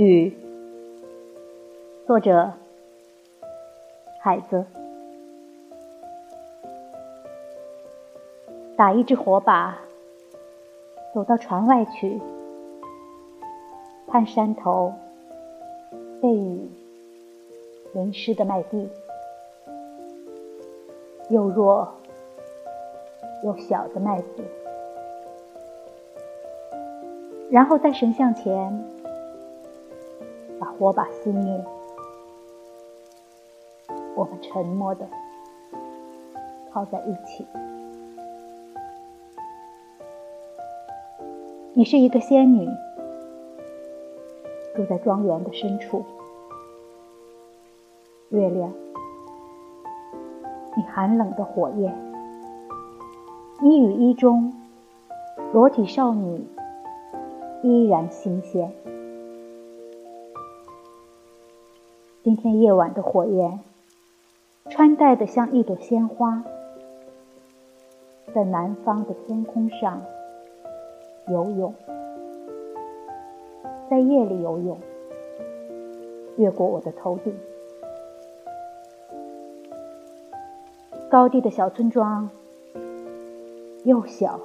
雨，作者海子。打一支火把，走到船外去，看山头被雨淋湿的麦地，又弱又小的麦子，然后在神像前把火把熄灭，我们沉默的靠在一起。你是一个仙女，住在庄园的深处。月亮，你寒冷的火焰，你雨衣中裸体少女依然新鲜。今天夜晚的火焰，穿戴的像一朵鲜花，在南方的天空上。游泳，在夜里游泳，越过我的头顶。高地的小村庄，又小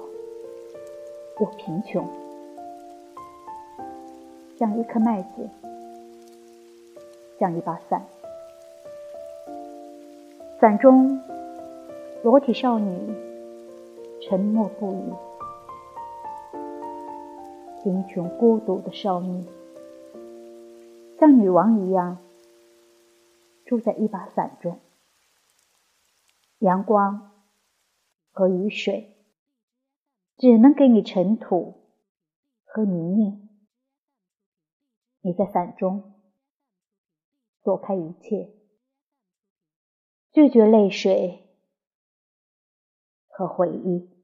又贫穷，像一颗麦子，像一把伞。伞中，裸体少女沉默不语。贫穷孤独的少女，像女王一样住在一把伞中。阳光和雨水只能给你尘土和泥泞。你在伞中躲开一切，拒绝泪水和回忆。